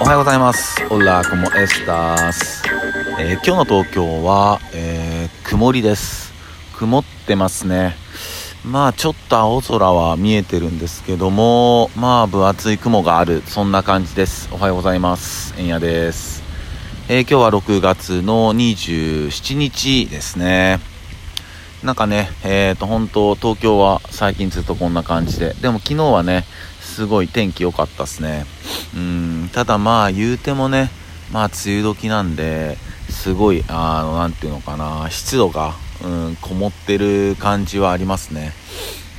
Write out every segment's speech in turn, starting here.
おはようございます。オラコモエスタス。えー今日の東京は、えー曇りです。曇ってますね。まあちょっと青空は見えてるんですけども、まあ分厚い雲がある、そんな感じです。おはようございます。えんやです。えー今日は6月の27日ですね。なんかね、えっ、と、本当東京は最近ずっとこんな感じで、でも昨日はね、すごい天気良かったですね。うん、ただまあ言うてもね、まあ梅雨時なんで、すごい、あの、なんていうのかな、湿度が、うん、こもってる感じはありますね。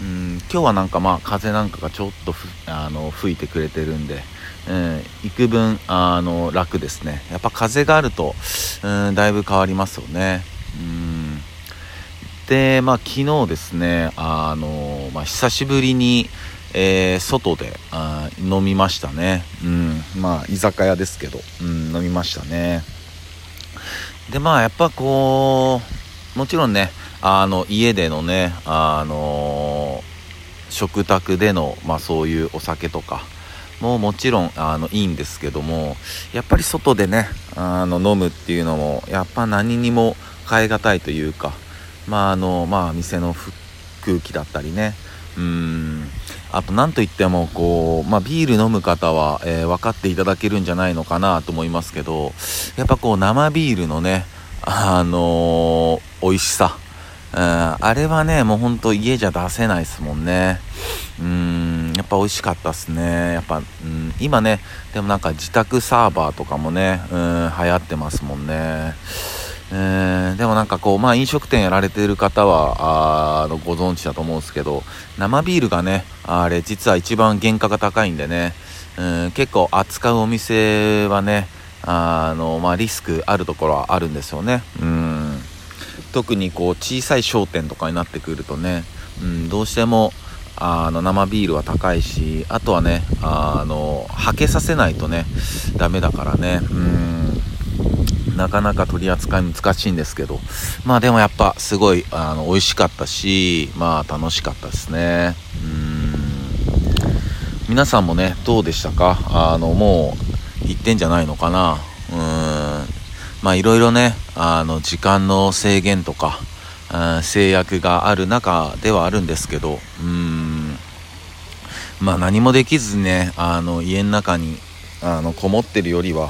うん、今日はなんかまあ風なんかがちょっとふあの吹いてくれてるんで、うん、幾分あの楽ですね。やっぱ風があると、うん、だいぶ変わりますよね。うんで、まあ、昨日ですね、あの、まあ、久しぶりに、えー外であ飲みましたね。うん。まあ、居酒屋ですけど、うん、飲みましたね。で、まあ、やっぱこう、もちろんね、あの、家でのね、あの食卓での、まあ、そういうお酒とか、ももちろんあのいいんですけどもやっぱり外でねあの飲むっていうのもやっぱ何にも変え難いというかまああのまあ店の空気だったりねうん。あと何といってもこう、まあ、ビール飲む方は、えー分かっていただけるんじゃないのかなと思いますけどやっぱこう生ビールのねあのー美味しさ。うん。あれはねもうほんと家じゃ出せないですもんね。うん。やっぱ美味しかったっすね。やっぱ、うん、今ねでもなんか自宅サーバーとかもねうん流行ってますもんね。えーでもなんかこう、まあ、飲食店やられてる方はあのご存知だと思うんですけど生ビールがねあれ実は一番原価が高いんでねうん結構扱うお店はねあの、まあ、リスクあるところはあるんですよね。うん。特にこう小さい商店とかになってくるとね、うん、どうしてもあの生ビールは高いしあとはねあのはけさせないとねダメだからね。うん。なかなか取り扱い難しいんですけど。まあでもやっぱすごいあの美味しかったしまあ楽しかったですね。うん。皆さんもねどうでしたか？あのもう行ってんじゃないのかな？うん。まあいろいろねあの時間の制限とかうん制約がある中ではあるんですけど。うん。まあ何もできずねあの家の中にあのこもってるよりは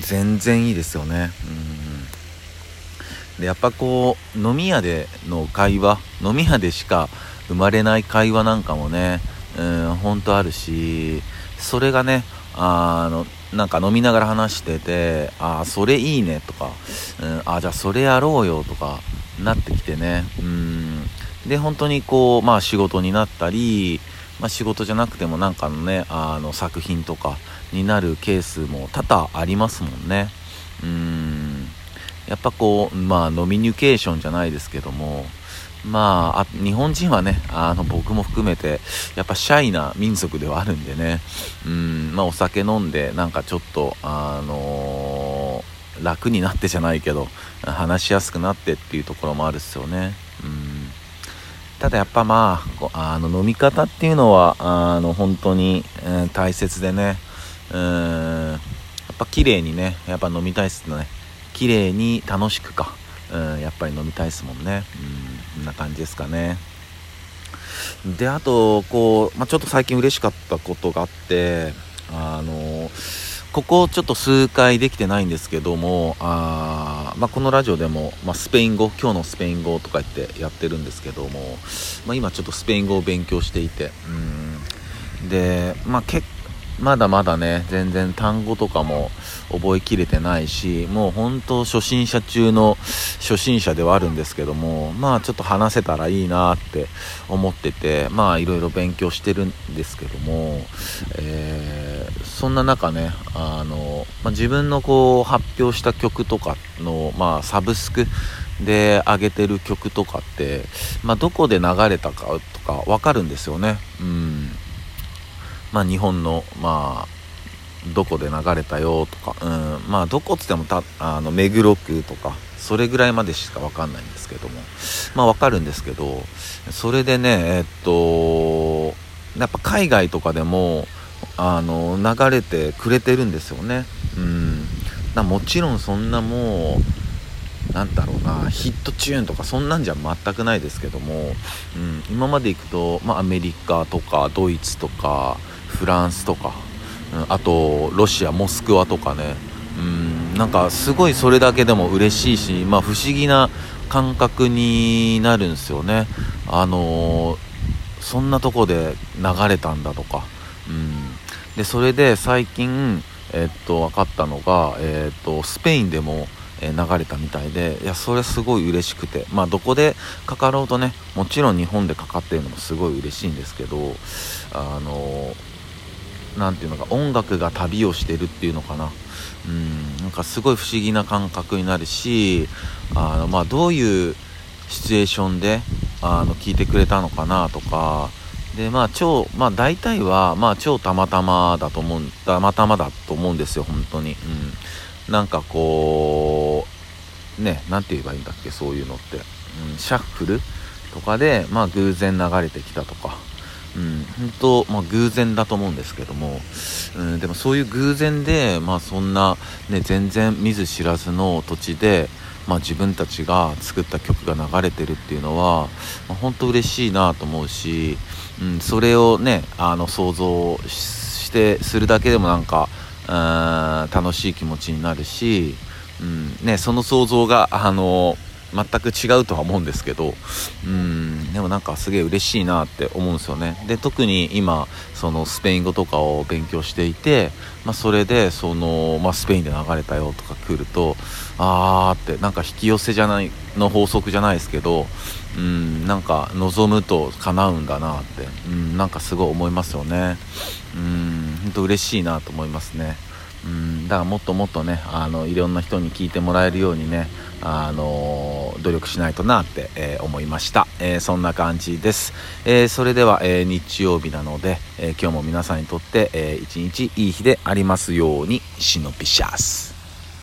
全然いいですよね。うん。でやっぱこう飲み屋での会話飲み屋でしか生まれない会話なんかもねうん本当あるしそれがねあのなんか飲みながら話してて「ああそれいいね」とか「うん、あじゃあそれやろうよ」とかなってきてね。うん。で本当にこうまあ仕事になったり、まあ、仕事じゃなくてもなんかのねあの作品とかになるケースも多々ありますもんね。うん。やっぱこうまあノミニケーションじゃないですけどもまああ日本人はねあの僕も含めてやっぱシャイな民族ではあるんでね。うん。まあお酒飲んでなんかちょっとあのー楽になってじゃないけど話しやすくなってっていうところもあるっすよね。ただやっぱまああの飲み方っていうのはあの本当に、えー大切でね。うんやっぱ綺麗にねやっぱ飲みたいっすね。綺麗に楽しくか。うんやっぱり飲みたいっすもんね。うんこんな感じですかね。であとこう、まあ、ちょっと最近嬉しかったことがあってあのここちょっと数回できてないんですけどもあ、まあ、このラジオでも、まあ、スペイン語今日のスペイン語とか言ってやってるんですけども、まあ、今ちょっとスペイン語を勉強していてうん。で、まあ、けまだまだね全然単語とかも覚えきれてないしもう本当初心者中の初心者ではあるんですけどもまあちょっと話せたらいいなって思っててまあいろいろ勉強してるんですけども、えーそんな中ねあの、まあ、自分のこう発表した曲とかの、まあ、サブスクで上げてる曲とかって、まあ、どこで流れたかとか分かるんですよね。うん。まあ、日本の、まあ、どこで流れたよとか、うん、まあどこっつってもたあの目黒区とかそれぐらいまでしか分かんないんですけども。まあ分かるんですけどそれでねえっとやっぱ海外とかでもあの流れてくれてるんですよね。うん。もちろんそんなもうなんだろうなヒットチューンとかそんなんじゃ全くないですけども、うん、今まで行くと、まあ、アメリカとかドイツとかフランスとか、うん、あとロシアモスクワとかね。うん。なんかすごいそれだけでも嬉しいし、まあ、不思議な感覚になるんですよね。あのー、そんなとこで流れたんだとか、でそれで最近、え、っと分かったのが、え、っとスペインでも流れたみたいでいやそれすごい嬉しくてまあどこでかかろうとねもちろん日本でかかってるのもすごい嬉しいんですけどあの何ていうのか音楽が旅をしてるっていうのかな。うんなんかすごい不思議な感覚になるしあの、まあ、どういうシチュエーションであの聞いてくれたのかなとかでまあ超まあ大体はまあ超たまたまだと思うたまたまだと思うんですよ本当に。うん。なんかこうね何て言えばいいんだっけそういうのって、うん、シャッフル？とかでまあ偶然流れてきたとか。うん、本当、まあ、偶然だと思うんですけども、うん、でもそういう偶然で、まあ、そんな、ね、全然見ず知らずの土地で、まあ、自分たちが作った曲が流れてるっていうのは、まあ、本当嬉しいなと思うし、うん、それをねあの想像してするだけでもなんかうん楽しい気持ちになるし、うんね、その想像があの全く違うとは思うんですけどうんでもなんかすげえ嬉しいなって思うんですよね。で特に今そのスペイン語とかを勉強していて、まあ、それでその、まあ、スペインで流れたよとか来るとあーってなんか引き寄せじゃないの法則じゃないですけどうんなんか望むと叶うんだなってうんなんかすごい思いますよね。うん本当嬉しいなと思いますね。うんだからもっともっとねあのいろんな人に聞いてもらえるようにねあの努力しないとなって、えー、思いました、えー、そんな感じです、えー、それでは、え日曜日なので、え今日も皆さんにとって、えー、一日いい日でありますようにシノピシャス。